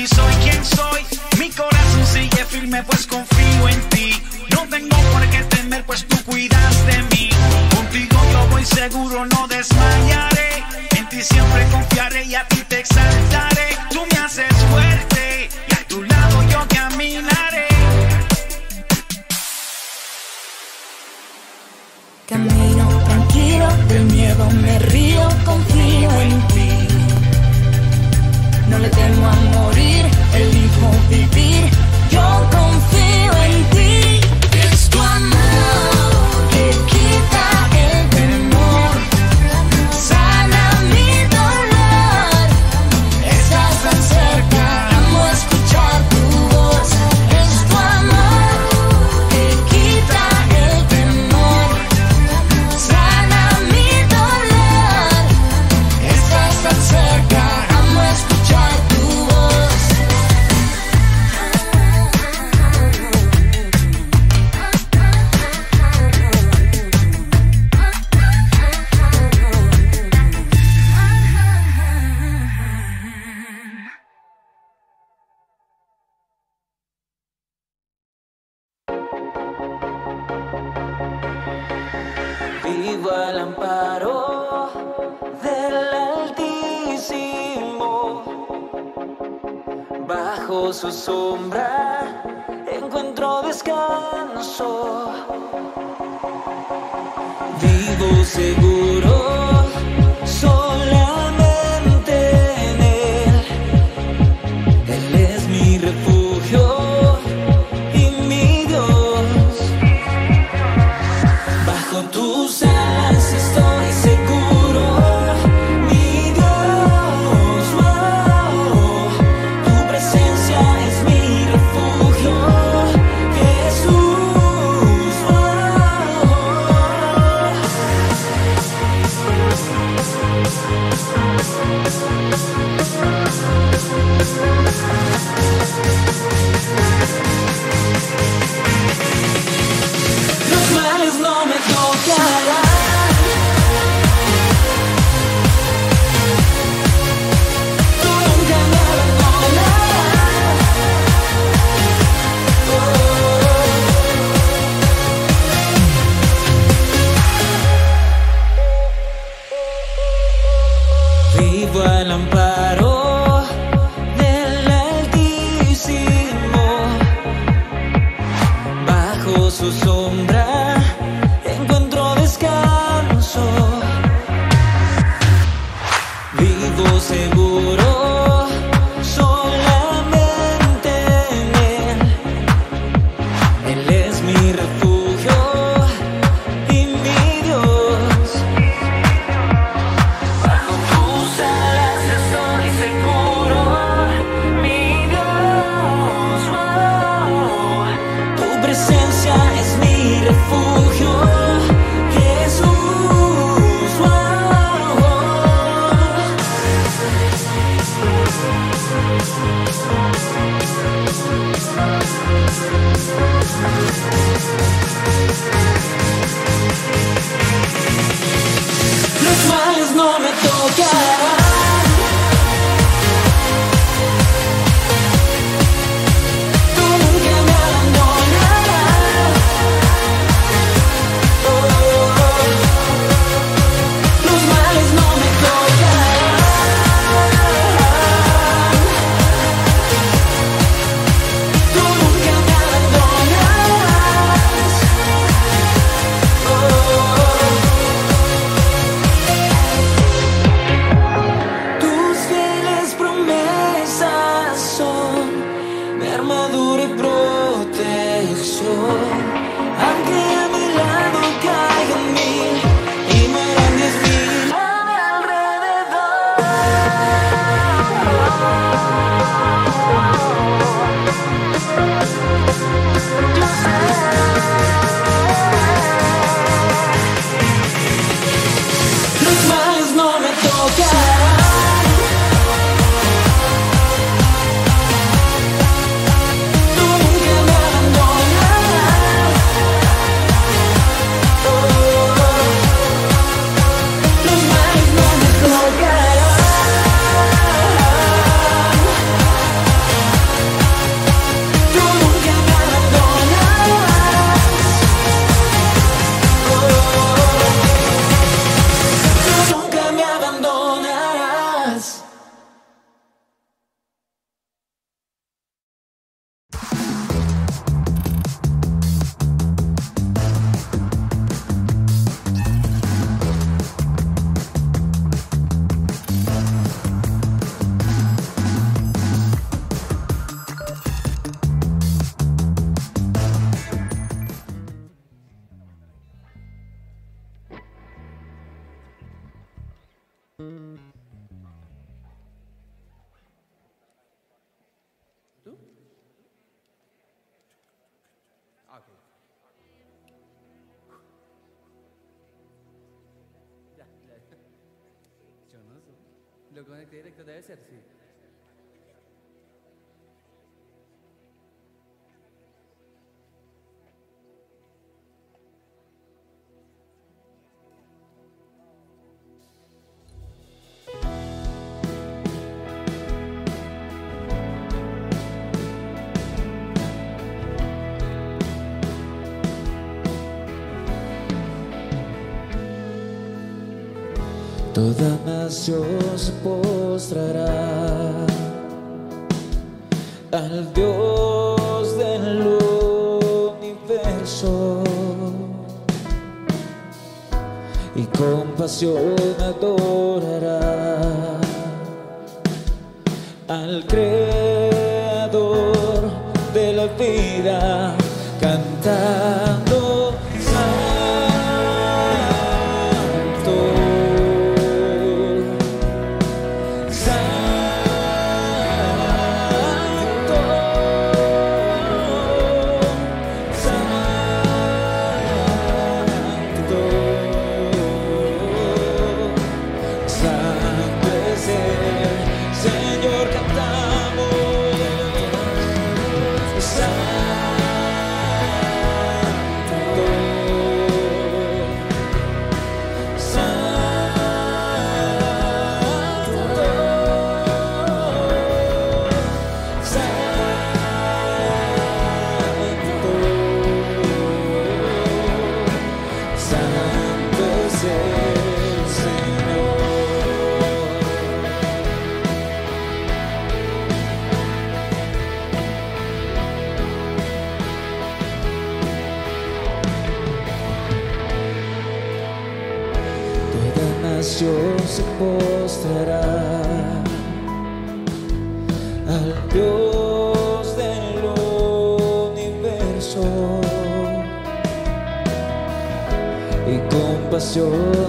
si soy quien soy. Mi corazón sigue firme, pues confío en ti. No tengo por qué temer, pues tú cuidas de mí. Contigo yo voy seguro, no desmayaré. En ti siempre confiaré y a armadura y protección. Aunque toda nación se postrará al Dios del universo y con pasión adorará al creador de la vida cantar. your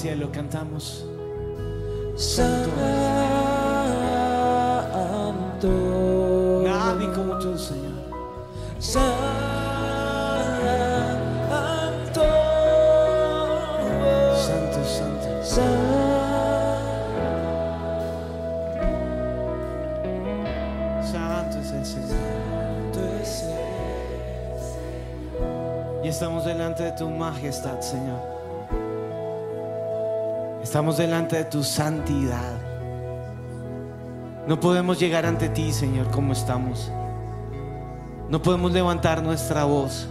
cielo, cantamos. Santo. Santo. Nadie como tú, Señor. Santo. Santo, santo. santo. estamos delante de tu majestad, Señor. Estamos delante de tu santidad. No podemos llegar ante ti, Señor, como estamos. No podemos levantar nuestra voz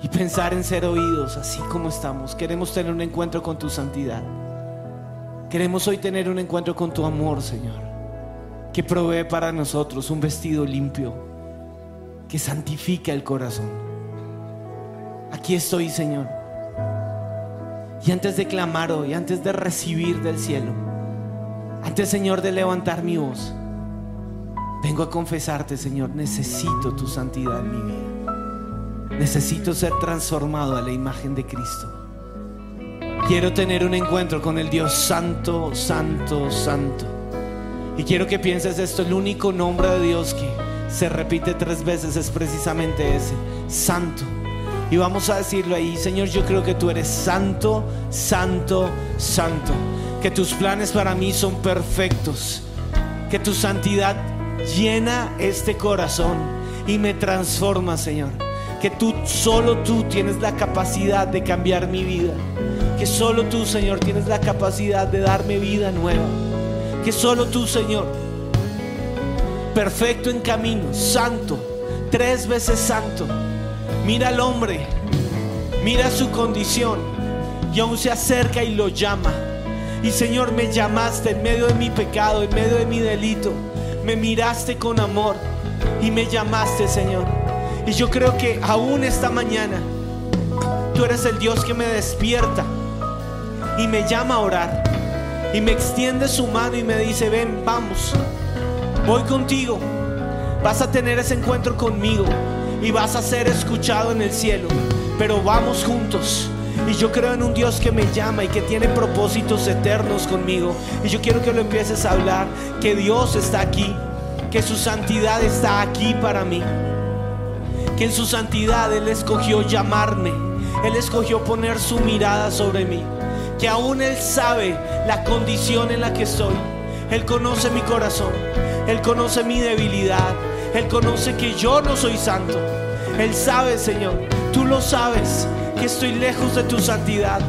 y pensar en ser oídos así como estamos. Queremos tener un encuentro con tu santidad. Queremos hoy tener un encuentro con tu amor, Señor, que provee para nosotros un vestido limpio, que santifica el corazón. Aquí estoy, Señor. Y antes de clamar hoy, antes de recibir del cielo, antes, Señor, de levantar mi voz, vengo a confesarte, Señor, necesito tu santidad en mi vida. Necesito ser transformado a la imagen de Cristo. Quiero tener un encuentro con el Dios santo, santo, santo. Y quiero que pienses esto, el único nombre de Dios que se repite tres veces es precisamente ese, santo. Y vamos a decirlo ahí, Señor, yo creo que tú eres santo, santo, santo. Que tus planes para mí son perfectos. Que tu santidad llena este corazón y me transforma, Señor. Que tú, solo tú tienes la capacidad de cambiar mi vida. Que solo tú, Señor, tienes la capacidad de darme vida nueva. Que solo tú, Señor, perfecto en camino, santo, tres veces santo. Mira al hombre, mira su condición y aún se acerca y lo llama. Y Señor, me llamaste en medio de mi pecado, en medio de mi delito. Me miraste con amor y me llamaste, Señor. Y yo creo que aún esta mañana tú eres el Dios que me despierta y me llama a orar. Y me extiende su mano y me dice, ven, vamos, voy contigo. Vas a tener ese encuentro conmigo y vas a ser escuchado en el cielo. Pero vamos juntos. Y yo creo en un Dios que me llama y que tiene propósitos eternos conmigo. Y yo quiero que lo empieces a hablar, que Dios está aquí, que su santidad está aquí para mí. Que en su santidad Él escogió llamarme, Él escogió poner su mirada sobre mí. Que aún Él sabe la condición en la que estoy. Él conoce mi corazón, Él conoce mi debilidad, Él conoce que yo no soy santo. Él sabe, Señor, tú lo sabes, que estoy lejos de tu santidad,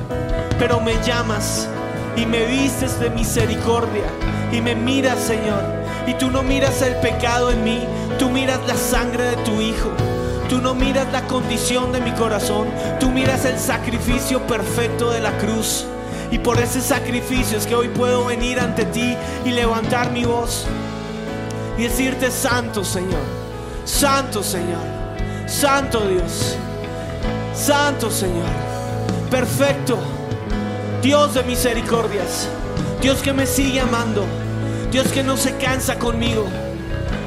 pero me llamas y me vistes de misericordia y me miras, Señor. Y tú no miras el pecado en mí, tú miras la sangre de tu Hijo. Tú no miras la condición de mi corazón, tú miras el sacrificio perfecto de la cruz. Y por ese sacrificio es que hoy puedo venir ante ti y levantar mi voz y decirte, Santo Señor, Santo Señor, Santo Dios, Santo Señor, perfecto, Dios de misericordias, Dios que me sigue amando, Dios que no se cansa conmigo.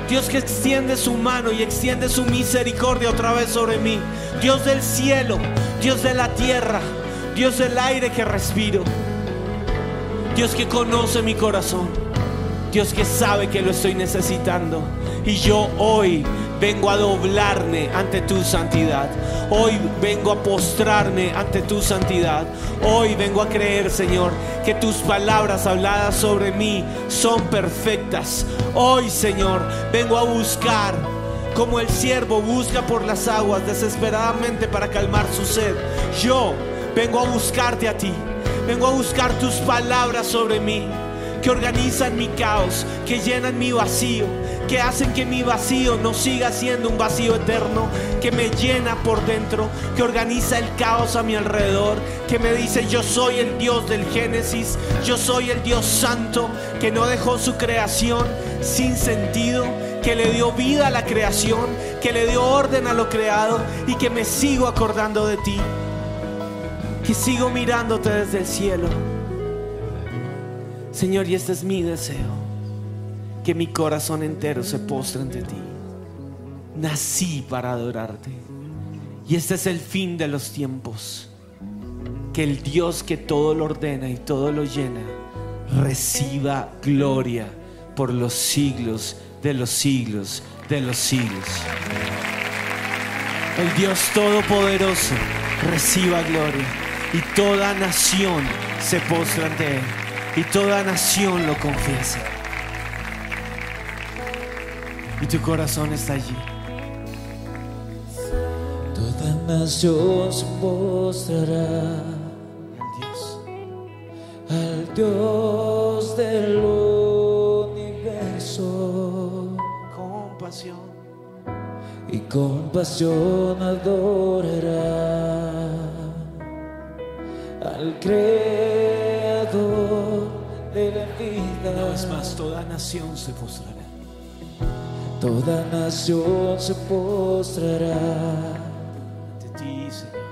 Dios que extiende su mano y extiende su misericordia otra vez sobre mí. Dios del cielo, Dios de la tierra, Dios del aire que respiro. Dios que conoce mi corazón. Dios que sabe que lo estoy necesitando. Y yo hoy vengo a doblarme ante tu santidad. Hoy vengo a postrarme ante tu santidad. Hoy vengo a creer, Señor, que tus palabras habladas sobre mí son perfectas. Hoy, Señor, vengo a buscar como el siervo busca por las aguas desesperadamente para calmar su sed. Yo vengo a buscarte a ti. Vengo a buscar tus palabras sobre mí que organizan mi caos, que llenan mi vacío, que hacen que mi vacío no siga siendo un vacío eterno, que me llena por dentro, que organiza el caos a mi alrededor, que me dice yo soy el Dios del Génesis, yo soy el Dios santo, que no dejó su creación sin sentido, que le dio vida a la creación, que le dio orden a lo creado y que me sigo acordando de ti, que sigo mirándote desde el cielo. Señor, y este es mi deseo, que mi corazón entero se postre ante ti. Nací para adorarte. Y este es el fin de los tiempos. Que el Dios que todo lo ordena y todo lo llena, reciba gloria por los siglos de los siglos de los siglos. El Dios Todopoderoso reciba gloria y toda nación se postra ante Él y toda nación lo confiesa. Y tu corazón está allí. Toda nación se postrará Al Dios. al Dios del universo Compasión. y con pasión adorará al Creador de la vida. Una vez más, toda nación se postrará. Toda nación se postrará De ti, Señor.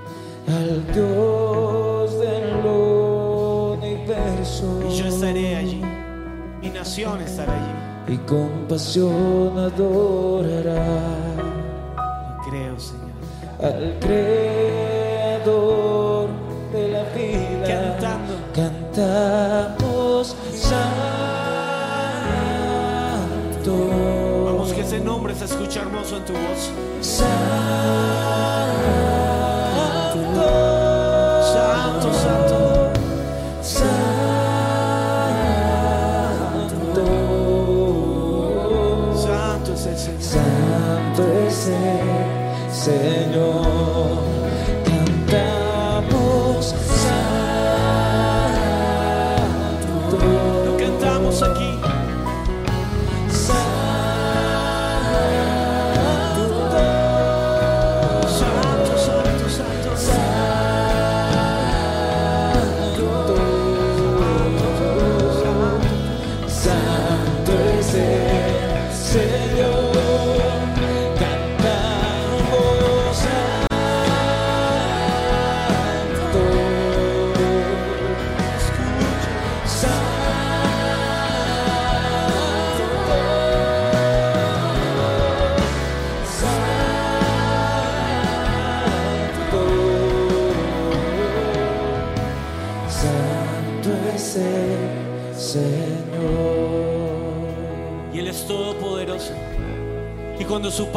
al Dios del universo. Y yo estaré allí. Mi nación estará allí. y con pasión adorará Lo creo, Señor. al Creador de la vida. Cantando. Cantamos hermoso en tu voz.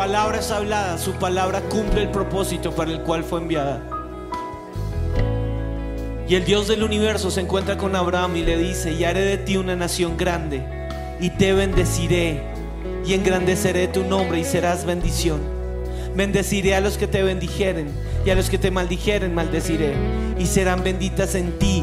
Palabra es hablada, su palabra cumple el propósito para el cual fue enviada. Y el Dios del universo se encuentra con Abraham y le dice, y haré de ti una nación grande, y te bendeciré, y engrandeceré tu nombre, y serás bendición. Bendeciré a los que te bendijeren, y a los que te maldijeren maldeciré, y serán benditas en ti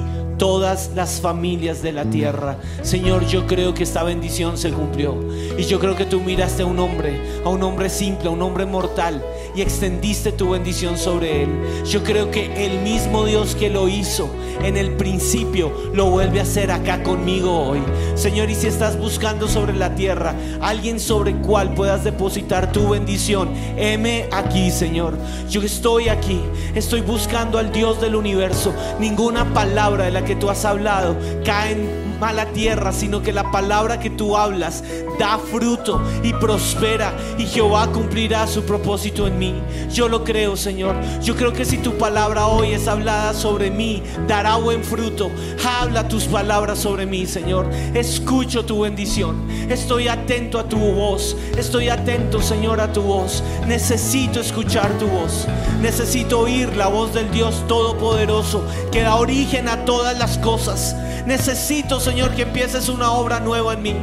todas las familias de la tierra. Señor, yo creo que esta bendición se cumplió. Y yo creo que tú miraste a un hombre, a un hombre simple, a un hombre mortal, y extendiste tu bendición sobre él. Yo creo que el mismo Dios que lo hizo en el principio lo vuelve a hacer acá conmigo hoy. Señor, y si estás buscando sobre la tierra alguien sobre cual puedas depositar tu bendición, heme aquí, Señor. Yo estoy aquí, estoy buscando al Dios del universo. Ninguna palabra de la que tú has hablado cae en mala tierra, sino que la palabra que tú hablas da fruto y prospera y Jehová cumplirá su propósito en mí. Yo lo creo, Señor. Yo creo que si tu palabra hoy es hablada sobre mí, dará buen fruto. Habla tus palabras sobre mí, Señor. Escucho tu bendición. Estoy atento a tu voz. Estoy atento, Señor, a tu voz. Necesito escuchar tu voz. Necesito oír la voz del Dios Todopoderoso que da origen a todas las cosas. Necesito, Señor, que empieces una obra nueva en mí.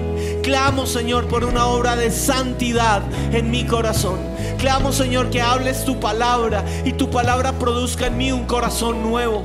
Clamo, Señor, por una obra de santidad en mi corazón. Clamo, Señor, que hables tu palabra y tu palabra produzca en mí un corazón nuevo.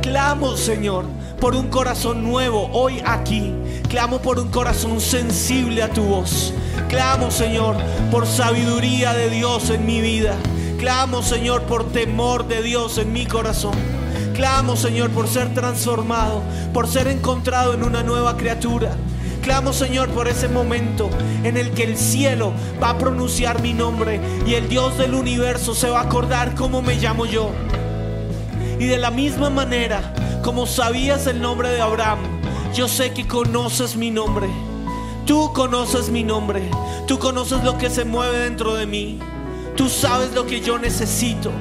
Clamo, Señor, por un corazón nuevo hoy aquí. Clamo por un corazón sensible a tu voz. Clamo, Señor, por sabiduría de Dios en mi vida. Clamo, Señor, por temor de Dios en mi corazón. Clamo, Señor, por ser transformado, por ser encontrado en una nueva criatura. Clamo, Señor, por ese momento en el que el cielo va a pronunciar mi nombre y el Dios del universo se va a acordar cómo me llamo yo. Y de la misma manera, como sabías el nombre de Abraham, yo sé que conoces mi nombre. Tú conoces mi nombre. Tú conoces lo que se mueve dentro de mí. Tú sabes lo que yo necesito.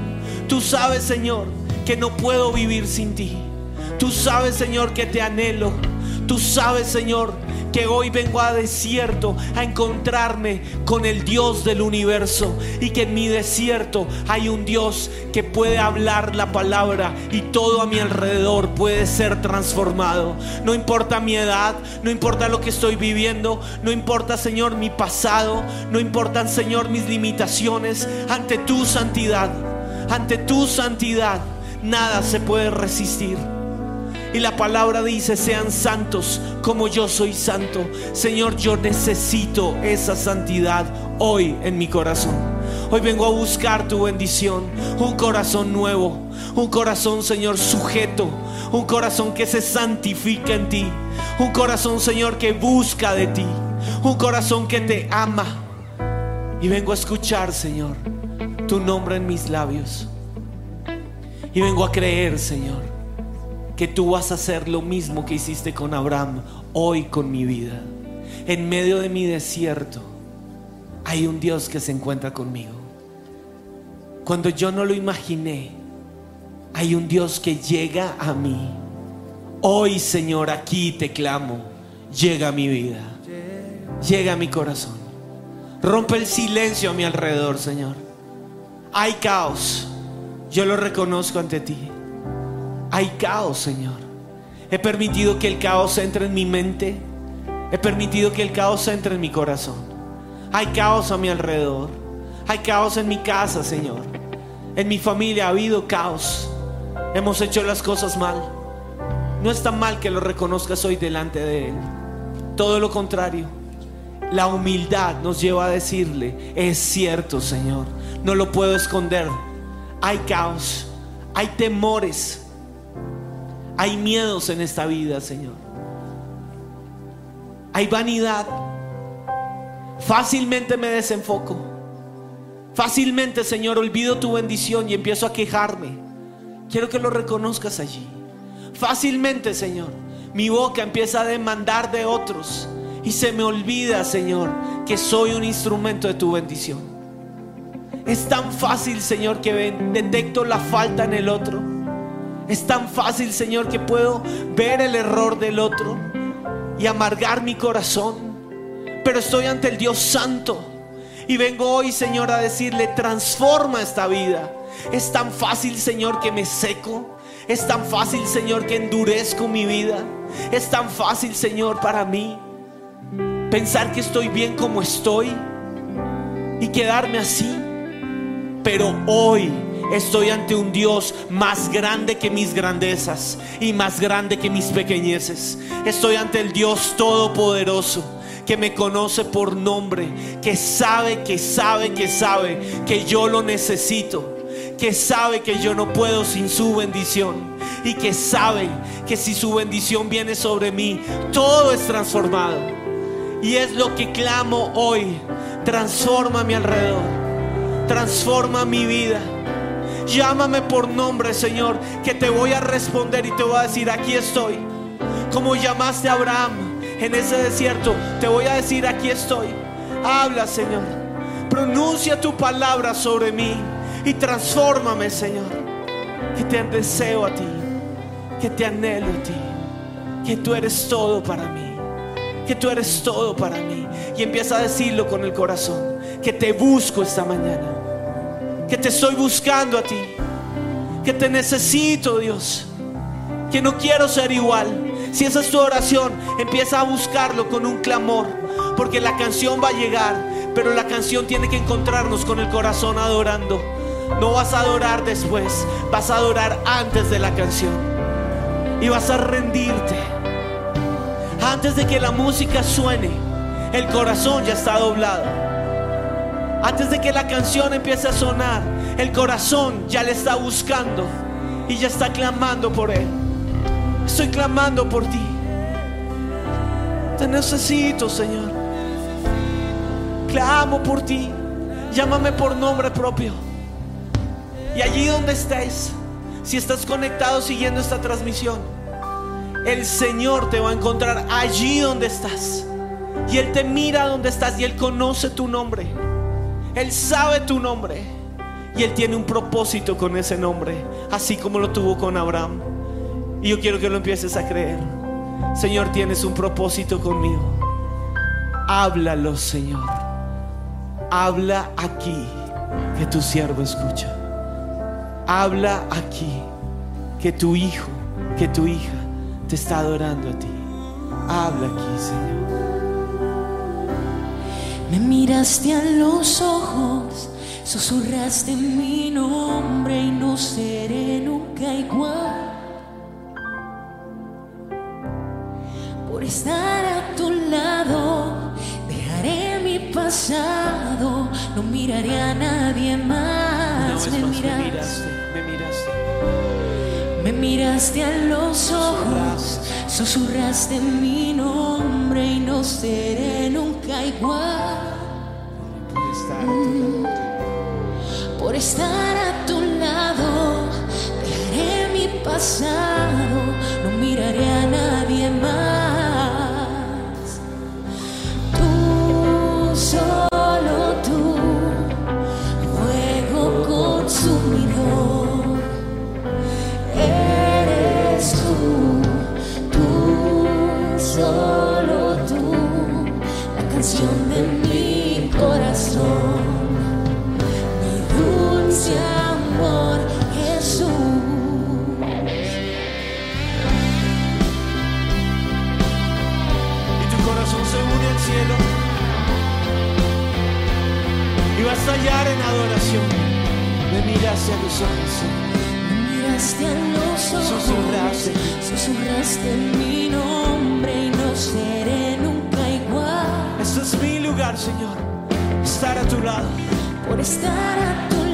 Tú sabes, Señor, que no puedo vivir sin ti. Tú sabes, Señor, que te anhelo. Tú sabes, Señor, que hoy vengo a desierto a encontrarme con el Dios del universo y que en mi desierto hay un Dios que puede hablar la palabra y todo a mi alrededor puede ser transformado. No importa mi edad, no importa lo que estoy viviendo, no importa Señor mi pasado, no importan Señor mis limitaciones, ante tu santidad, ante tu santidad, nada se puede resistir. Y la palabra dice, sean santos como yo soy santo. Señor, yo necesito esa santidad hoy en mi corazón. Hoy vengo a buscar tu bendición, un corazón nuevo, un corazón, Señor, sujeto, un corazón que se santifica en ti, un corazón, Señor, que busca de ti, un corazón que te ama. Y vengo a escuchar, Señor, tu nombre en mis labios. Y vengo a creer, Señor, que tú vas a hacer lo mismo que hiciste con Abraham hoy con mi vida. En medio de mi desierto hay un Dios que se encuentra conmigo. Cuando yo no lo imaginé, hay un Dios que llega a mí. Hoy, Señor, aquí te clamo. Llega a mi vida. Llega a mi corazón. Rompe el silencio a mi alrededor, Señor. Hay caos. Yo lo reconozco ante ti. Hay caos, Señor. He permitido que el caos entre en mi mente. He permitido que el caos entre en mi corazón. Hay caos a mi alrededor. Hay caos en mi casa, Señor. En mi familia ha habido caos. Hemos hecho las cosas mal. No es tan mal que lo reconozcas hoy delante de Él. Todo lo contrario. La humildad nos lleva a decirle, es cierto, Señor. No lo puedo esconder. Hay caos. Hay temores. Hay miedos en esta vida, Señor. Hay vanidad. Fácilmente me desenfoco. Fácilmente, Señor, olvido tu bendición y empiezo a quejarme. Quiero que lo reconozcas allí. Fácilmente, Señor, mi boca empieza a demandar de otros y se me olvida, Señor, que soy un instrumento de tu bendición. Es tan fácil, Señor, que detecto la falta en el otro. Es tan fácil, Señor, que puedo ver el error del otro y amargar mi corazón. Pero estoy ante el Dios Santo. Y vengo hoy, Señor, a decirle, transforma esta vida. Es tan fácil, Señor, que me seco. Es tan fácil, Señor, que endurezco mi vida. Es tan fácil, Señor, para mí pensar que estoy bien como estoy y quedarme así. Pero hoy estoy ante un Dios más grande que mis grandezas y más grande que mis pequeñeces. Estoy ante el Dios todopoderoso que me conoce por nombre, que sabe, que sabe, que sabe que yo lo necesito, que sabe que yo no puedo sin su bendición y que sabe que si su bendición viene sobre mí, todo es transformado. Y es lo que clamo hoy. Transforma mi alrededor. Transforma mi vida. Llámame por nombre, Señor, que te voy a responder y te voy a decir, aquí estoy. Como llamaste a Abraham en ese desierto, te voy a decir, aquí estoy. Habla, Señor. Pronuncia tu palabra sobre mí y transfórmame, Señor. Que te deseo a ti, que te anhelo a ti, que tú eres todo para mí que tú eres todo para mí. Y empieza a decirlo con el corazón, que te busco esta mañana, que te estoy buscando a ti, que te necesito Dios, que no quiero ser igual. Si esa es tu oración, empieza a buscarlo con un clamor, porque la canción va a llegar, pero la canción tiene que encontrarnos con el corazón adorando. No vas a adorar después, vas a adorar antes de la canción. Y vas a rendirte. Antes de que la música suene, el corazón ya está doblado. Antes de que la canción empiece a sonar, el corazón ya le está buscando y ya está clamando por él. Estoy clamando por ti. Te necesito, Señor. Clamo por ti. Llámame por nombre propio. Y allí donde estés, si estás conectado siguiendo esta transmisión, el Señor te va a encontrar allí donde estás. Y Él te mira donde estás y Él conoce tu nombre. Él sabe tu nombre. Y Él tiene un propósito con ese nombre, así como lo tuvo con Abraham. Y yo quiero que lo empieces a creer. Señor, tienes un propósito conmigo. Háblalo, Señor. Habla aquí que tu siervo escucha. Habla aquí que tu hijo, que tu hija te está adorando a ti. Habla aquí, Señor. Me miraste a los ojos, susurraste mi nombre y no seré nunca igual. Por estar a tu lado, dejaré mi pasado, no miraré a nadie más. me más me miraste, miraste, me miraste. me miraste a los ojos, susurraste mi nombre y no seré nunca igual. por estar tu lado. Por estar a tu lado, dejaré mi pasado, no miraré a nadie más. Estallar en adoración. Me miraste a los ojos. Me miraste a los ojos, Susurraste. susurraste mi nombre y no seré nunca igual. Este es mi lugar, Señor, estar a tu lado. Por estar a tu lado,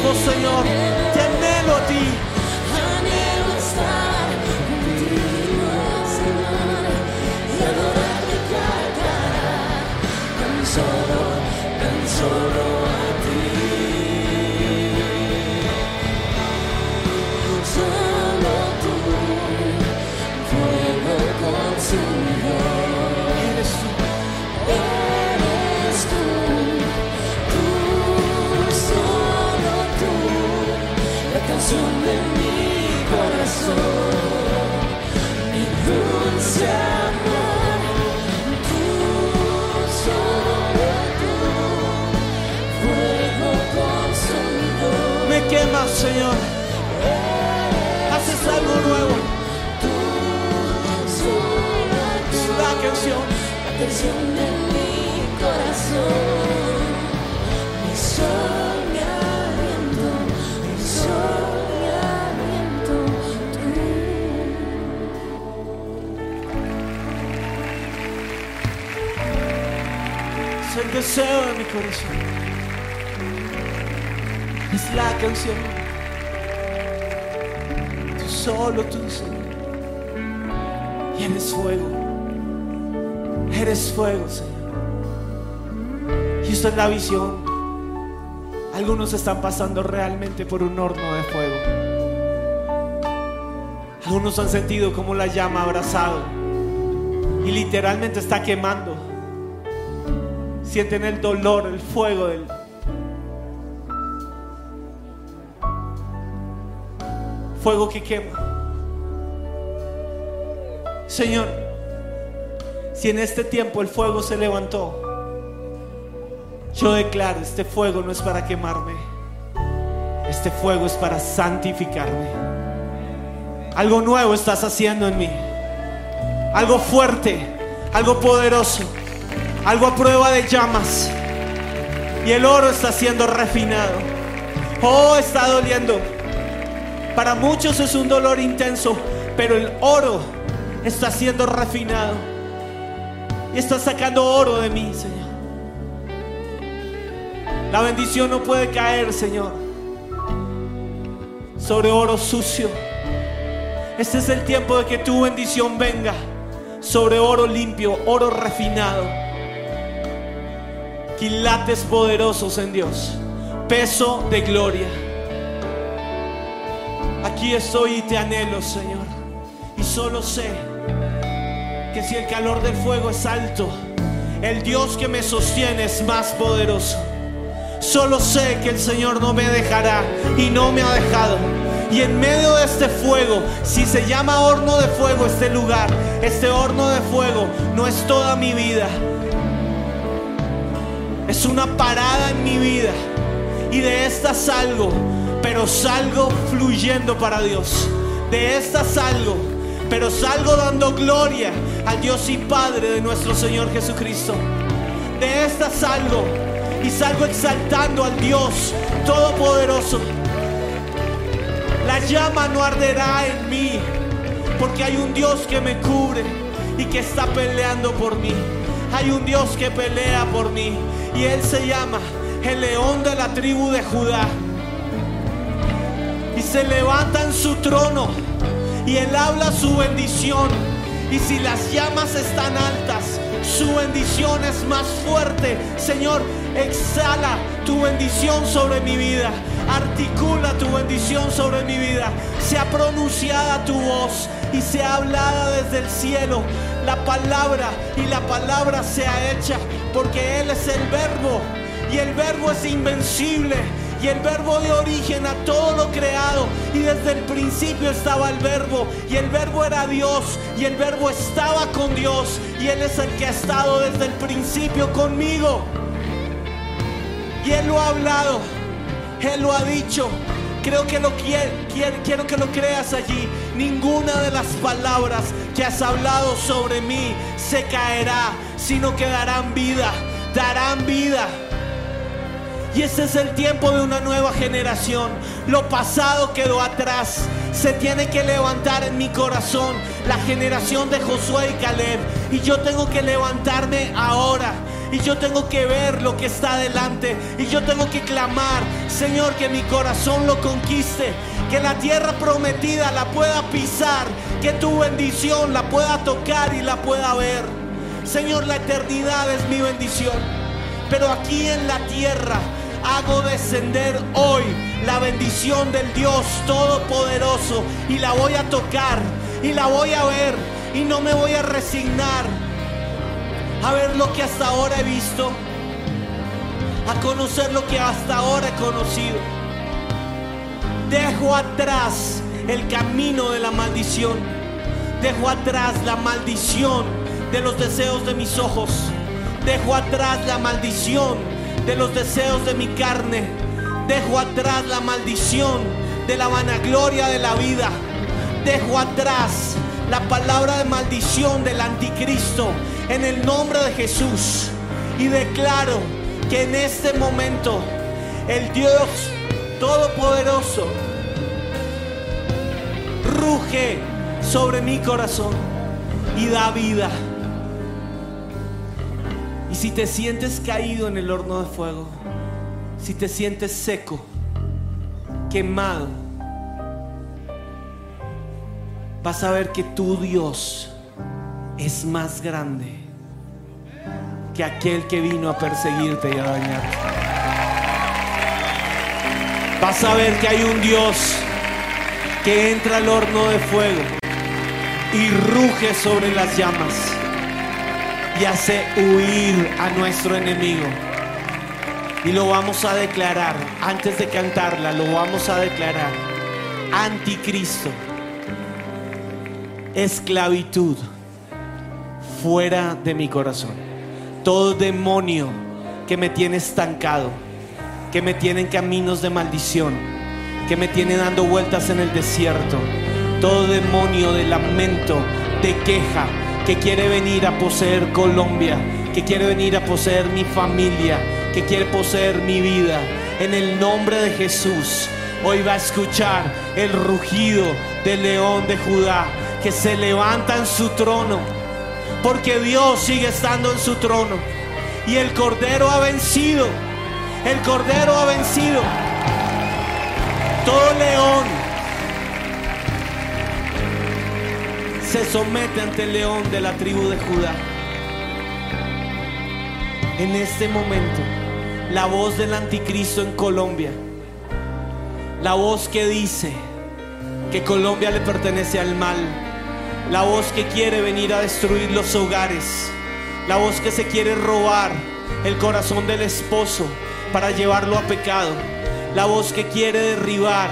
Escojo, Señor. Te anhelo a ti. Señor, y solo, tan solo Señor. Haces algo nuevo. La canción. la canción de mi corazón, mi sol, el deseo de mi corazón. Es la canción. Tú solo tú, Señor. Y eres fuego. Eres fuego, Señor. Y esta es la visión. Algunos están pasando realmente por un horno de fuego. Algunos han sentido como la llama ha abrazado. y literalmente está quemando. Sienten el dolor, el fuego del... Fuego que quema. Señor, si en este tiempo el fuego se levantó, yo declaro, este fuego no es para quemarme, este fuego es para santificarme. Algo nuevo estás haciendo en mí, algo fuerte, algo poderoso, algo a prueba de llamas. Y el oro está siendo refinado. Oh, está doliendo. Para muchos es un dolor intenso, pero el oro está siendo refinado. Y está sacando oro de mí, Señor. La bendición no puede caer, Señor, sobre oro sucio. Este es el tiempo de que tu bendición venga sobre oro limpio, oro refinado. Quilates poderosos en Dios, peso de gloria. Aquí estoy y te anhelo, Señor. Y solo sé que si el calor del fuego es alto, el Dios que me sostiene es más poderoso. Solo sé que el Señor no me dejará y no me ha dejado. Y en medio de este fuego, si se llama horno de fuego este lugar, este horno de fuego no es toda mi vida. Es una parada en mi vida. Y de esta salgo, pero salgo fluyendo para Dios. De esta salgo, pero salgo dando gloria al Dios y Padre de nuestro Señor Jesucristo. De esta salgo y salgo exaltando al Dios Todopoderoso. La llama no arderá en mí, porque hay un Dios que me cubre y que está peleando por mí. Hay un Dios que pelea por mí y Él se llama el león de la tribu de Judá. Y se levanta en su trono y Él habla su bendición. Y si las llamas están altas, su bendición es más fuerte. Señor, exhala tu bendición sobre mi vida. Articula tu bendición sobre mi vida. Sea pronunciada tu voz y sea hablada desde el cielo la palabra y la palabra sea hecha porque Él es el verbo y el verbo es invencible y el verbo de origen a todo lo creado y desde el principio estaba el verbo y el verbo era Dios y el verbo estaba con Dios y Él es el que ha estado desde el principio conmigo y Él lo ha hablado, Él lo ha dicho. Creo que lo quiero, quiero que lo creas allí. Ninguna de las palabras que has hablado sobre mí se caerá, sino que darán vida, darán vida. Y ese es el tiempo de una nueva generación. Lo pasado quedó atrás. Se tiene que levantar en mi corazón la generación de Josué y Caleb. Y yo tengo que levantarme ahora. Y yo tengo que ver lo que está adelante. Y yo tengo que clamar, Señor, que mi corazón lo conquiste. Que la tierra prometida la pueda pisar. Que tu bendición la pueda tocar y la pueda ver. Señor, la eternidad es mi bendición. Pero aquí en la tierra hago descender hoy la bendición del Dios Todopoderoso y la voy a tocar y la voy a ver y no me voy a resignar a ver lo que hasta ahora he visto, a conocer lo que hasta ahora he conocido. Dejo atrás el camino de la maldición. Dejo atrás la maldición de los deseos de mis ojos. Dejo atrás la maldición de los deseos de mi carne. Dejo atrás la maldición de la vanagloria de la vida. Dejo atrás la palabra de maldición del anticristo en el nombre de Jesús. Y declaro que en este momento el Dios Todopoderoso ruge sobre mi corazón y da vida. Y si te sientes caído en el horno de fuego, si te sientes seco, quemado, vas a ver que tu Dios es más grande que aquel que vino a perseguirte y a dañarte. Vas a ver que hay un Dios que entra al horno de fuego y ruge sobre las llamas y hace huir a nuestro enemigo. Y lo vamos a declarar, antes de cantarla, lo vamos a declarar. Anticristo, esclavitud, fuera de mi corazón. Todo demonio que me tiene estancado, que me tiene en caminos de maldición, que me tiene dando vueltas en el desierto. Todo demonio de lamento, de queja, que quiere venir a poseer Colombia, que quiere venir a poseer mi familia, que quiere poseer mi vida. En el nombre de Jesús, hoy va a escuchar el rugido del león de Judá que se levanta en su trono, porque Dios sigue estando en su trono y el Cordero ha vencido. El Cordero ha vencido. Todo león se somete ante el león de la tribu de Judá. En este momento, la voz del anticristo en Colombia, la voz que dice que Colombia le pertenece al mal, la voz que quiere venir a destruir los hogares, la voz que se quiere robar el corazón del esposo para llevarlo a pecado, la voz que quiere derribar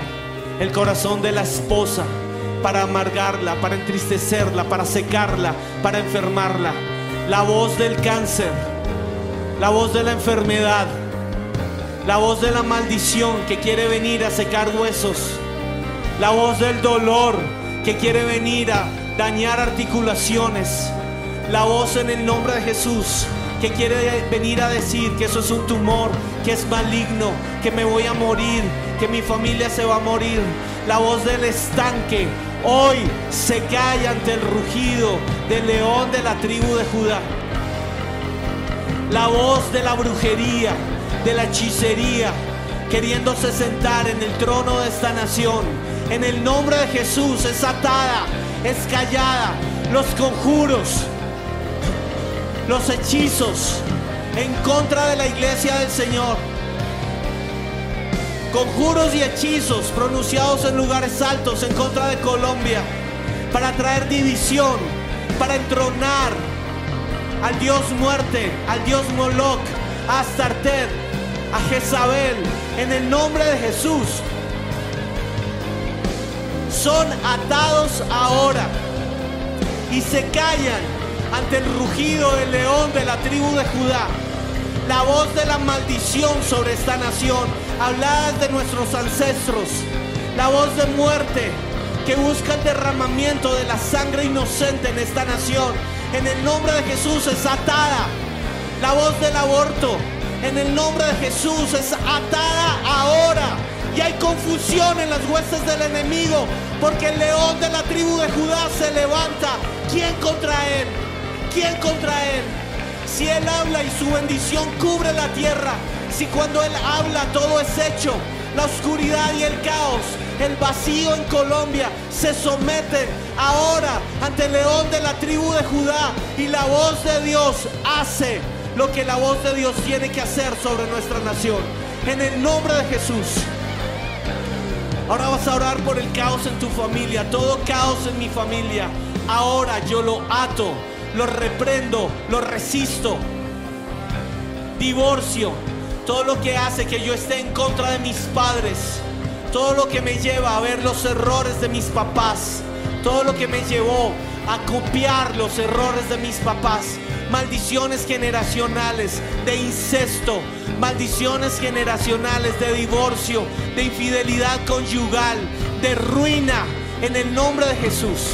el corazón de la esposa para amargarla, para entristecerla, para secarla, para enfermarla. La voz del cáncer, la voz de la enfermedad, la voz de la maldición que quiere venir a secar huesos, la voz del dolor que quiere venir a dañar articulaciones, la voz en el nombre de Jesús que quiere venir a decir que eso es un tumor, que es maligno, que me voy a morir, que mi familia se va a morir. La voz del estanque hoy se calla ante el rugido del león de la tribu de Judá. La voz de la brujería, de la hechicería, queriéndose sentar en el trono de esta nación. En el nombre de Jesús es atada, es callada. Los conjuros, los hechizos en contra de la iglesia del Señor. Conjuros y hechizos pronunciados en lugares altos en contra de Colombia para traer división, para entronar al Dios muerte, al Dios Moloch, a Astartet, a Jezabel, en el nombre de Jesús. Son atados ahora y se callan ante el rugido del león de la tribu de Judá. La voz de la maldición sobre esta nación, hablada de nuestros ancestros. La voz de muerte que busca el derramamiento de la sangre inocente en esta nación. En el nombre de Jesús es atada. La voz del aborto, en el nombre de Jesús es atada ahora. Y hay confusión en las huestes del enemigo, porque el león de la tribu de Judá se levanta. ¿Quién contra él? ¿Quién contra él? Si él habla y su bendición cubre la tierra, si cuando él habla todo es hecho, la oscuridad y el caos, el vacío en Colombia se someten ahora ante el león de la tribu de Judá y la voz de Dios hace lo que la voz de Dios tiene que hacer sobre nuestra nación. En el nombre de Jesús. Ahora vas a orar por el caos en tu familia, todo caos en mi familia. Ahora yo lo ato, lo reprendo, lo resisto. Divorcio, todo lo que hace que yo esté en contra de mis padres, todo lo que me lleva a ver los errores de mis papás, todo lo que me llevó a copiar los errores de mis papás, maldiciones generacionales de incesto, maldiciones generacionales de divorcio, de infidelidad conyugal, de ruina, en el nombre de Jesús.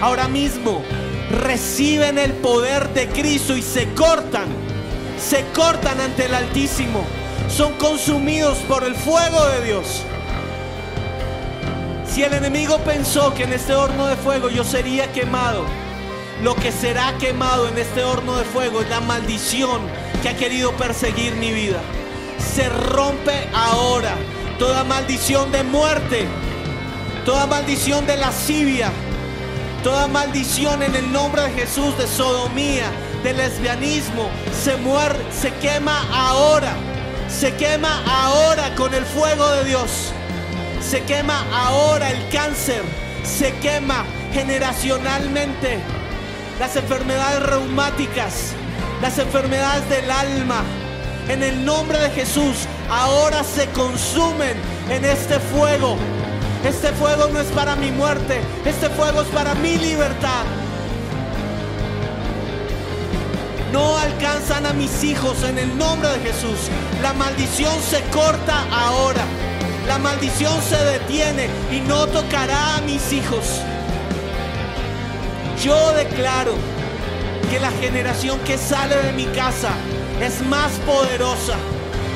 Ahora mismo reciben el poder de Cristo y se cortan, se cortan ante el Altísimo, son consumidos por el fuego de Dios. Si el enemigo pensó que en este horno de fuego yo sería quemado, lo que será quemado en este horno de fuego es la maldición que ha querido perseguir mi vida. Se rompe ahora toda maldición de muerte, toda maldición de lascivia, toda maldición en el nombre de Jesús de sodomía, de lesbianismo, se muere, se quema ahora. Se quema ahora con el fuego de Dios. Se quema ahora el cáncer. Se quema generacionalmente las enfermedades reumáticas, las enfermedades del alma, en el nombre de Jesús, ahora se consumen en este fuego. Este fuego no es para mi muerte, este fuego es para mi libertad. No alcanzan a mis hijos en el nombre de Jesús. La maldición se corta ahora. La maldición se detiene y no tocará a mis hijos. Yo declaro que la generación que sale de mi casa es más poderosa,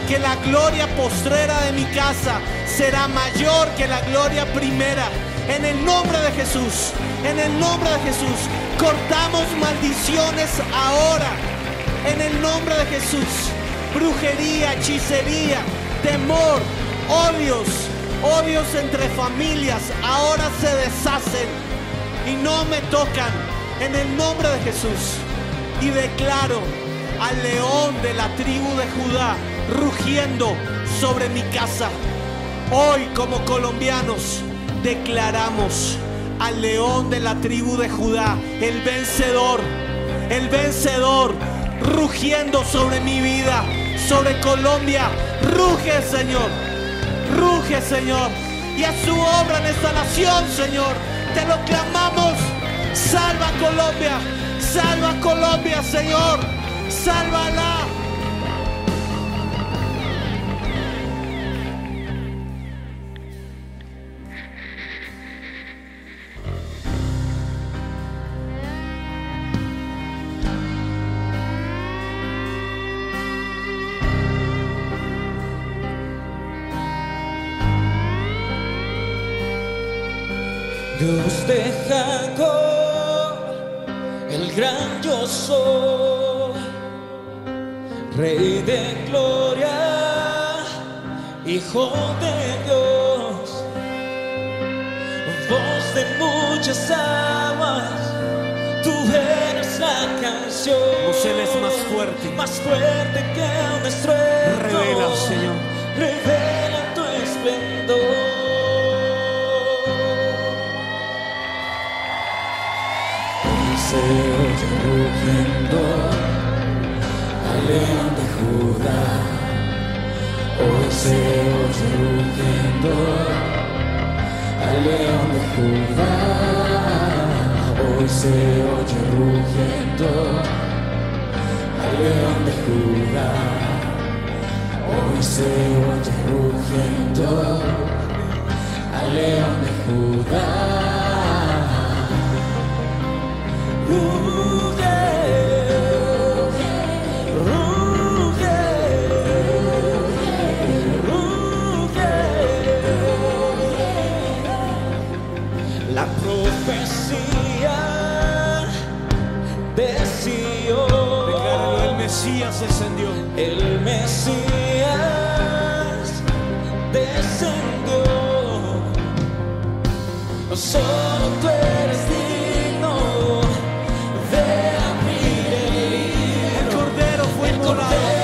que la gloria postrera de mi casa será mayor que la gloria primera. En el nombre de Jesús, en el nombre de Jesús, cortamos maldiciones ahora. En el nombre de Jesús, brujería, hechicería, temor, odios, odios entre familias, ahora se deshacen y no me tocan. En el nombre de Jesús. Y declaro al león de la tribu de Judá rugiendo sobre mi casa. Hoy como colombianos declaramos al león de la tribu de Judá, el vencedor, el vencedor, rugiendo sobre mi vida, sobre Colombia. Ruge, Señor, ruge, Señor. Y a su obra en esta nación, Señor, te lo clamamos. Salva Colombia, salva Colombia, Señor, sálvala. Hijo de Dios, voz de muchas aguas, tú eres la canción. Pues Él es más fuerte. más fuerte que un estruendo. Revela, Señor. Revela tu esplendor. Oye rugiendo de Judá. Oye rugiendo al león de Judá. Hoy se oye rugiendo al león de Judá. Hoy se oye rugiendo al león de Judá. Ruge, ruge, descendió. El Mesías descendió. Solo tú eres digno de abrir el Cordero fue El inmolado.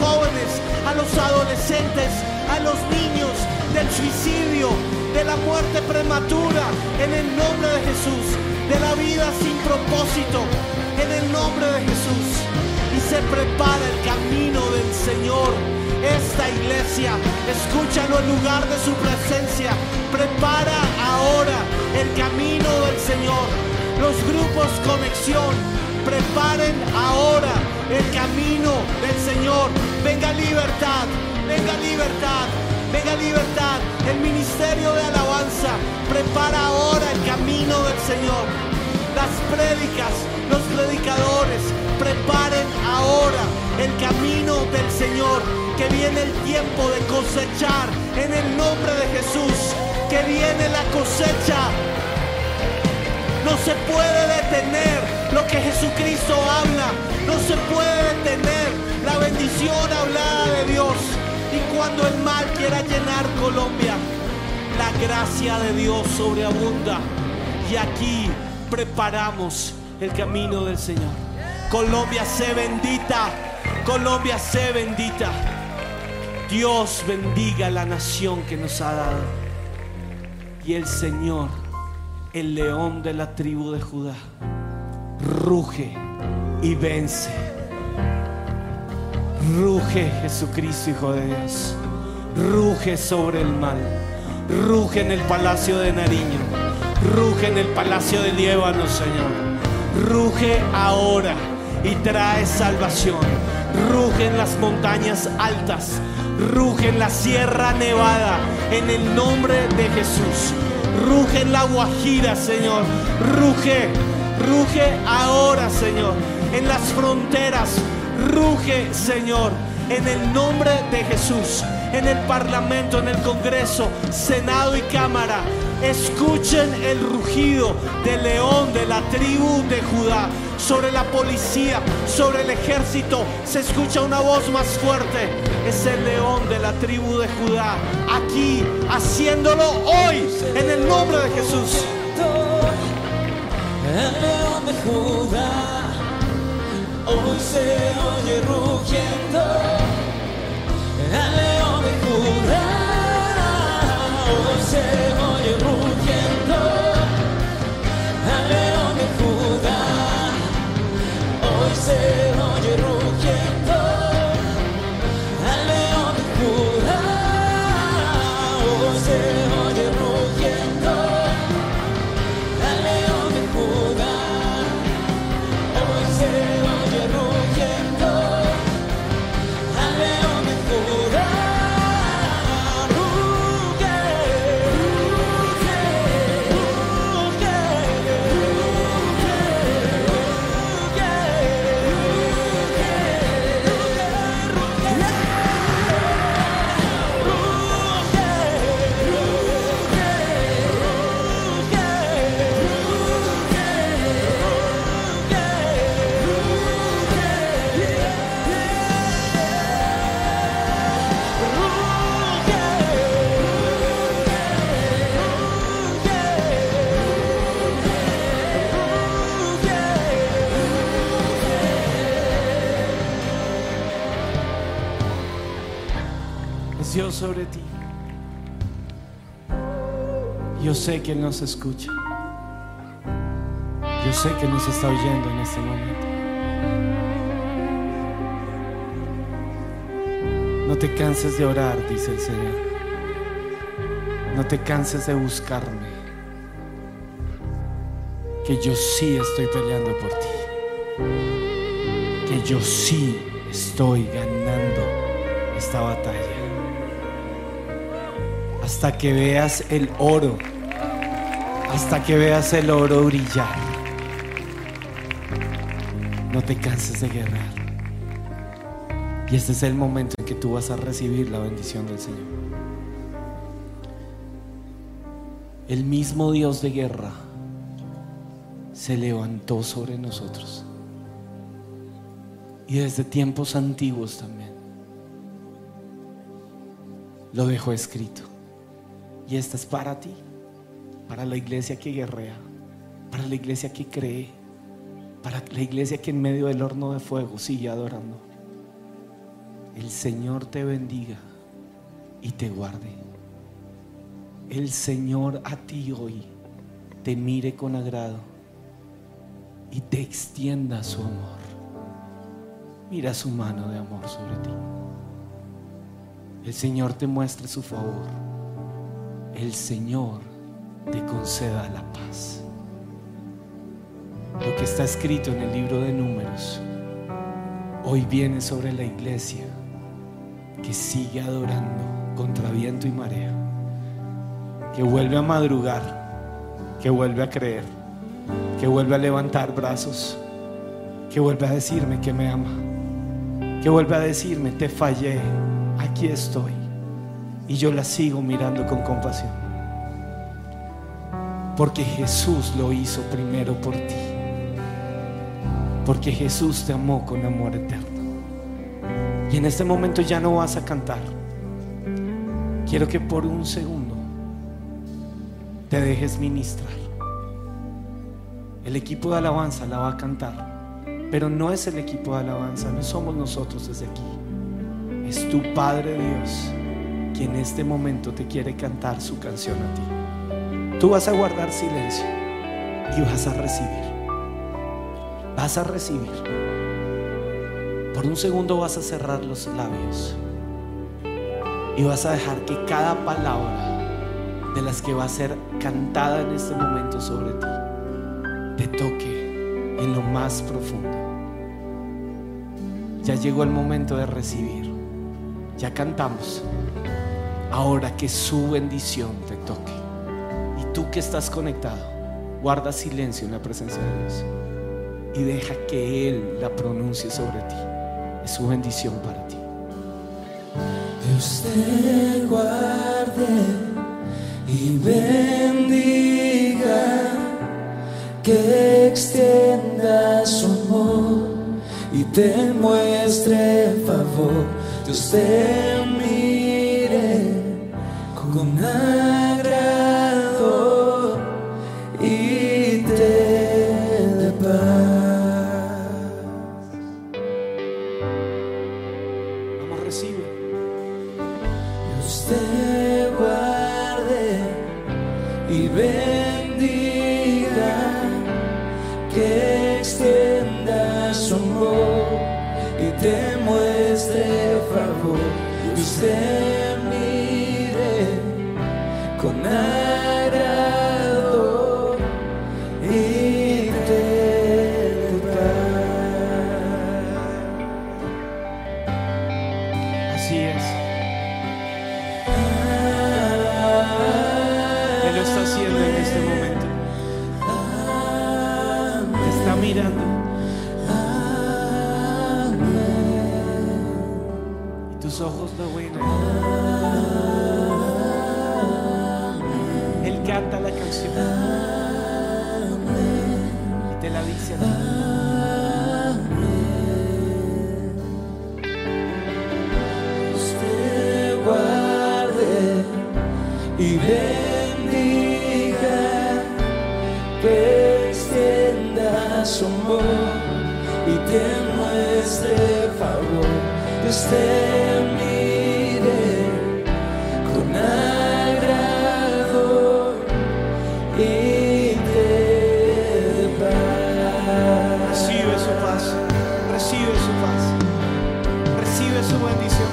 Jóvenes, a los adolescentes, a los niños del suicidio, de la muerte prematura, en el nombre de Jesús, de la vida sin propósito, en el nombre de Jesús. Y se prepara el camino del Señor. Esta iglesia, escúchalo en lugar de su presencia. Prepara ahora el camino del Señor. Los grupos conexión, preparen ahora el camino del Señor. Venga libertad, venga libertad, venga libertad. El ministerio de alabanza prepara ahora el camino del Señor. Las prédicas, los predicadores, preparen ahora el camino del Señor. Que viene el tiempo de cosechar en el nombre de Jesús. Que viene la cosecha. No se puede detener lo que Jesucristo habla. No se puede detener la bendición hablada de Dios. Y cuando el mal quiera llenar Colombia, la gracia de Dios sobreabunda. Y aquí preparamos el camino del Señor. Colombia sé bendita. Colombia sé bendita. Dios bendiga la nación que nos ha dado. Y el Señor, el león de la tribu de Judá, ruge y vence. Ruge Jesucristo, Hijo de Dios. Ruge sobre el mal. Ruge en el palacio de Nariño. Ruge en el palacio de Líbano, Señor. Ruge ahora y trae salvación. ruge en las montañas altas, ruge en la Sierra Nevada, en el nombre de Jesús. Ruge en la Guajira, Señor. Ruge, ruge ahora, Señor. En las fronteras, ruge, Señor. En el nombre de Jesús. En el Parlamento, en el Congreso, Senado y Cámara. Escuchen el rugido del león de la tribu de Judá. Sobre la policía, sobre el ejército, se escucha una voz más fuerte. Es el león de la tribu de Judá. Aquí, haciéndolo hoy, en el nombre de Jesús. El león de Judá hoy se oye rugiendo. El león de Judá hoy se oye Yo sé que Él nos escucha. Yo sé que nos está oyendo en este momento. No te canses de orar, dice el Señor. No te canses de buscarme. Que yo sí estoy peleando por ti. Que yo sí estoy ganando esta batalla. Hasta que veas el oro. Hasta que veas el oro brillar. No te canses de guerrear. Y este es el momento en que tú vas a recibir la bendición del Señor. El mismo Dios de guerra se levantó sobre nosotros. Y desde tiempos antiguos también. Lo dejó escrito. Y esta es para ti, para la iglesia que guerrea, para la iglesia que cree, para la iglesia que en medio del horno de fuego sigue adorando. El Señor te bendiga y te guarde. El Señor a ti hoy te mire con agrado y te extienda su amor. Mira su mano de amor sobre ti. El Señor te muestre su favor. El Señor te conceda la paz. Lo que está escrito en el libro de números hoy viene sobre la iglesia que sigue adorando contra viento y marea, que vuelve a madrugar, que vuelve a creer, que vuelve a levantar brazos, que vuelve a decirme que me ama, que vuelve a decirme, te fallé, aquí estoy. Y yo la sigo mirando con compasión. Porque Jesús lo hizo primero por ti. Porque Jesús te amó con amor eterno. Y en este momento ya no vas a cantar. Quiero que por un segundo te dejes ministrar. El equipo de alabanza la va a cantar. Pero no es el equipo de alabanza, no somos nosotros desde aquí. Es tu Padre Dios quien en este momento te quiere cantar su canción a ti. Tú vas a guardar silencio y vas a recibir. Vas a recibir. Por un segundo vas a cerrar los labios y vas a dejar que cada palabra de las que va a ser cantada en este momento sobre ti te toque en lo más profundo. Ya llegó el momento de recibir. Ya cantamos. Ahora que su bendición te toque. Tú que estás conectado, guarda silencio en la presencia de Dios. Y deja que Él la pronuncie sobre ti. Es su bendición para ti. Dios te guarde y bendiga, que extienda su amor y te muestre favor. Dios te Dios te mire con agrado y te paz. Recibe su paz. Recibe su paz. Recibe su bendición.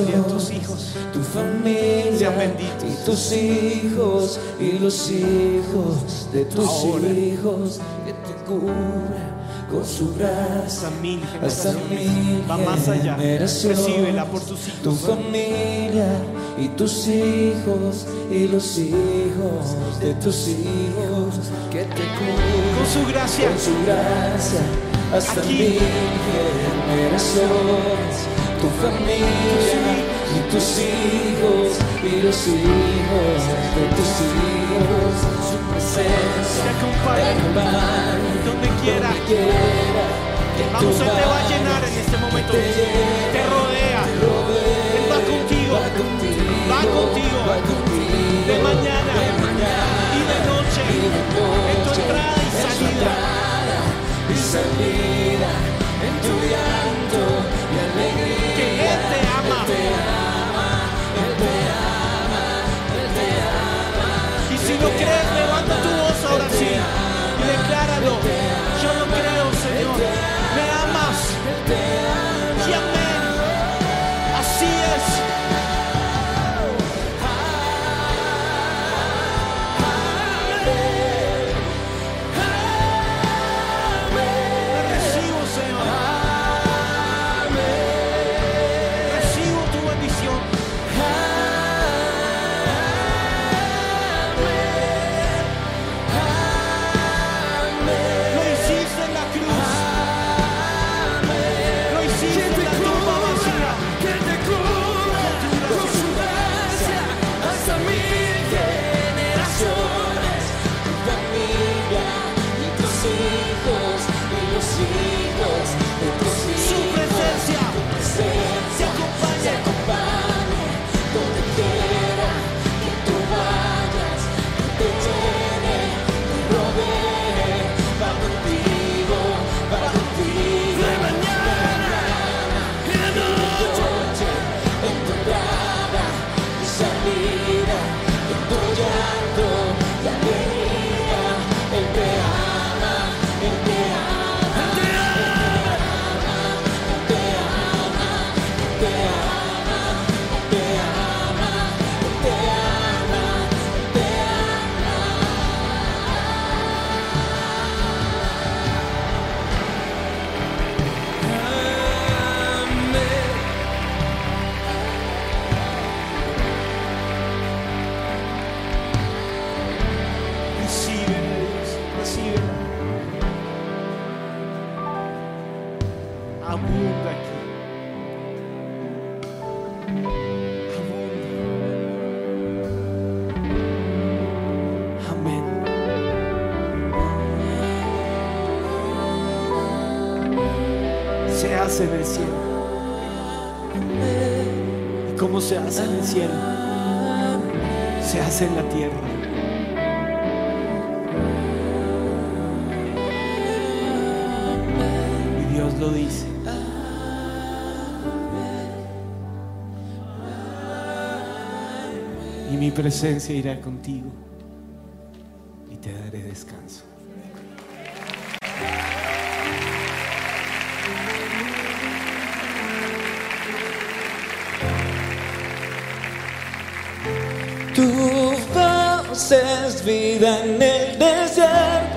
Familia, tus hijos. tu familia Sean benditos. y tus hijos y los hijos de tus Ahora. hijos que te cubra con su gracia Hasta mil Va más allá. Recíbela por tus tu hijos. familia y tus hijos y los hijos de tus hijos que te cubra Con su gracia. con su gracia hasta mil generaciones, tu familia y tus hijos y los hijos de tus hijos, su presencia te acompaña donde quiera. Vamos, Él te va a llenar en este momento. te rodea. te rodea, Él va contigo. va contigo, De mañana y de noche. En tu entrada y en tu salida. entrada y salida, en tu llanto Y si no crees, levanta tu voz ahora sí y decláralo. Yo lo creo, Señor. Me amas. Hace en el cielo, se hace en la tierra. Y Dios lo dice. Y mi presencia irá contigo y te daré descanso. Vida en el desierto,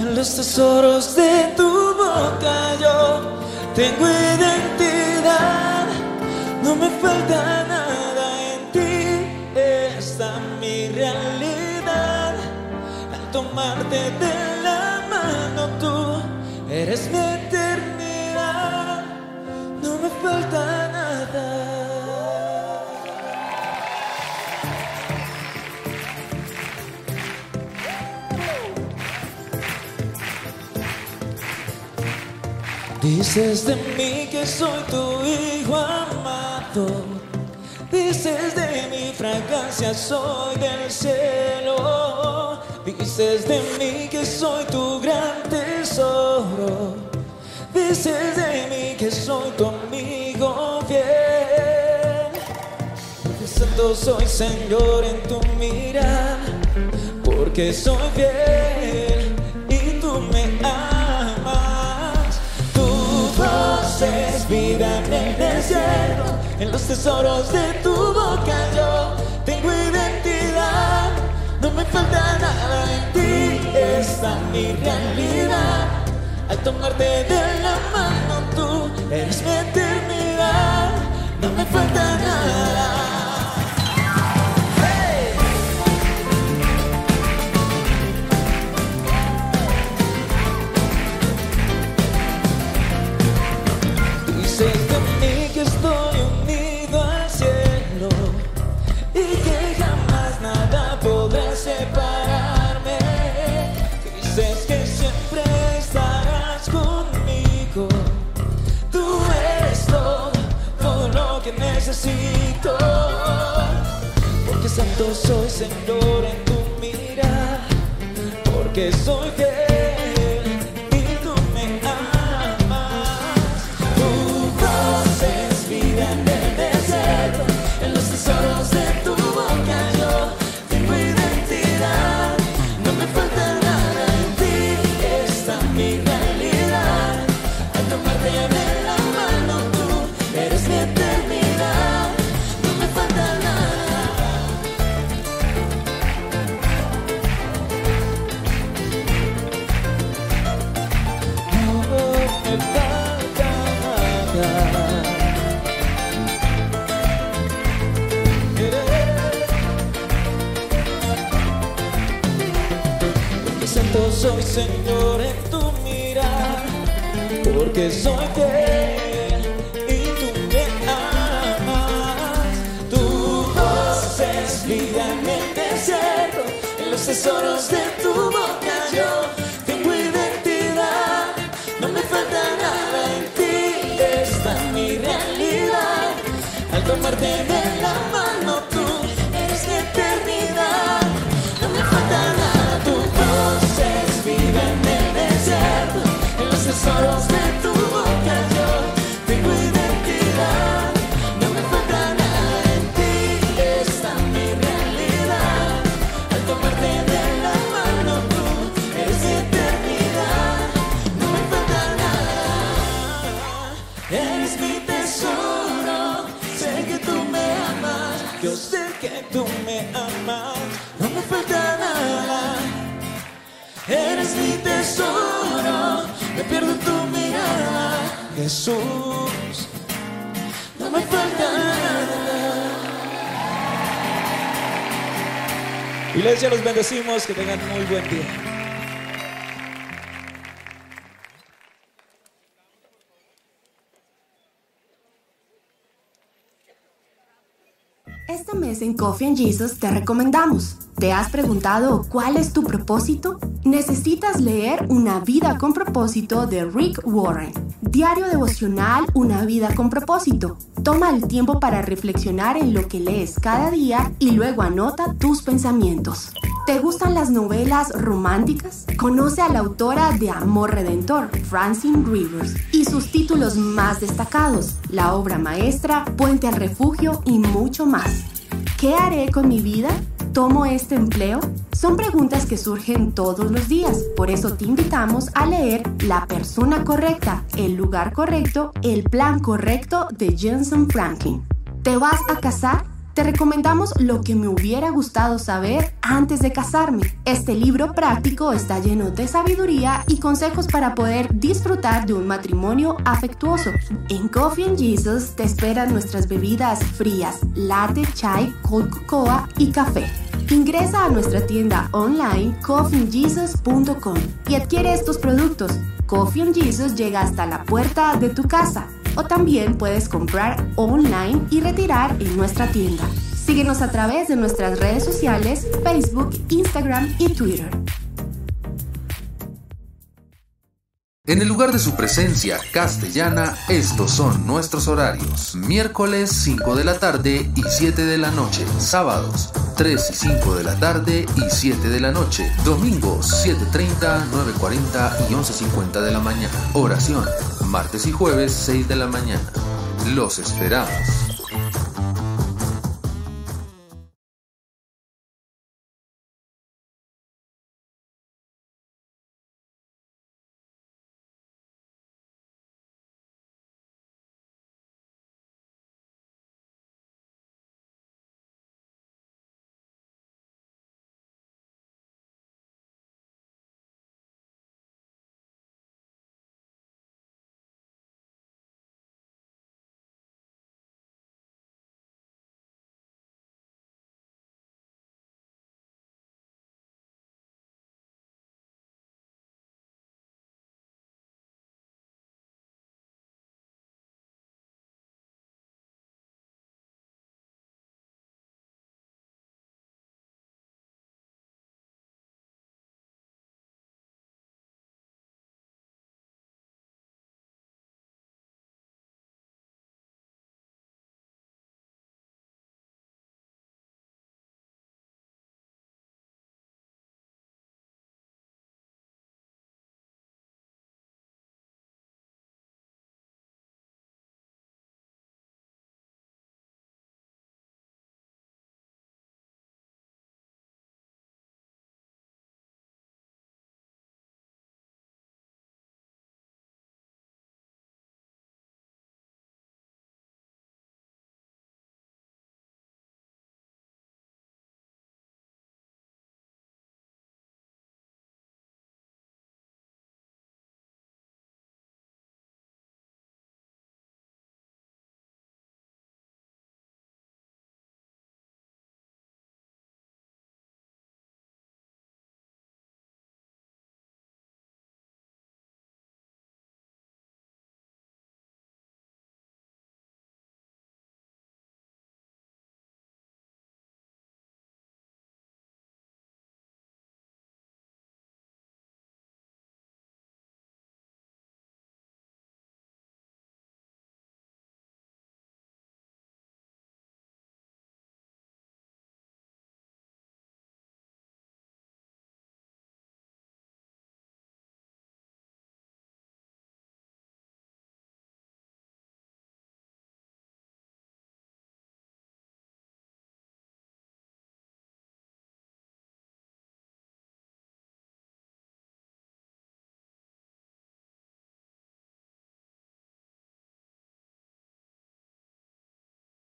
en los tesoros de tu boca yo tengo identidad, no me falta nada en ti, esta mi realidad. Al tomarte de la mano tú eres mi eternidad, no me falta nada. Dices de mí que soy tu hijo amado. Dices de mi fragancia soy del cielo. Dices de mí que soy tu gran tesoro. Dices de mí que soy tu amigo fiel. Porque santo soy Señor en tu mirada. Porque soy fiel en los tesoros de tu boca yo tengo identidad. No me falta nada en ti, esta mi realidad. Al tomarte de la mano tú eres mi eternidad. No me falta nada. Soy Señor en tu mirada. Porque soy fiel Señor en tu mirar, porque soy fiel y tú me amas. Tu voz es vida en el desierto, en los tesoros de tu boca yo tengo identidad. No me falta nada en ti, esta mi realidad. Al tomarte de la mano tesoros de Jesús. No me falta nada. Iglesia, los bendecimos, que tengan muy buen día. Coffee and Jesus te recomendamos. ¿Te has preguntado cuál es tu propósito? Necesitas leer Una vida con propósito de Rick Warren. Diario devocional, una vida con propósito. Toma el tiempo para reflexionar en lo que lees cada día y luego anota tus pensamientos. ¿Te gustan las novelas románticas? Conoce a la autora de Amor Redentor, Francine Rivers, y sus títulos más destacados, la obra maestra, Puente al Refugio y mucho más. ¿Qué haré con mi vida? ¿Tomo este empleo? Son preguntas que surgen todos los días, por eso te invitamos a leer La persona correcta, el lugar correcto, el plan correcto de Jensen Franklin. ¿Te vas a casar? Te recomendamos lo que me hubiera gustado saber antes de casarme. Este libro práctico está lleno de sabiduría y consejos para poder disfrutar de un matrimonio afectuoso. En Coffee and Jesus te esperan nuestras bebidas frías, latte, chai, cold cocoa y café. Ingresa a nuestra tienda online coffeeandjesus.com y adquiere estos productos. Coffee and Jesus llega hasta la puerta de tu casa o también puedes comprar online y retirar en nuestra tienda. Síguenos a través de nuestras redes sociales, Facebook, Instagram y Twitter. En el lugar de su presencia castellana, estos son nuestros horarios. Miércoles 5 de la tarde y 7 de la noche. Sábados 3 y 5 de la tarde y 7 de la noche. Domingos 7.30, 9.40 y 11.50 de la mañana. Oración. Martes y jueves 6 de la mañana. Los esperamos.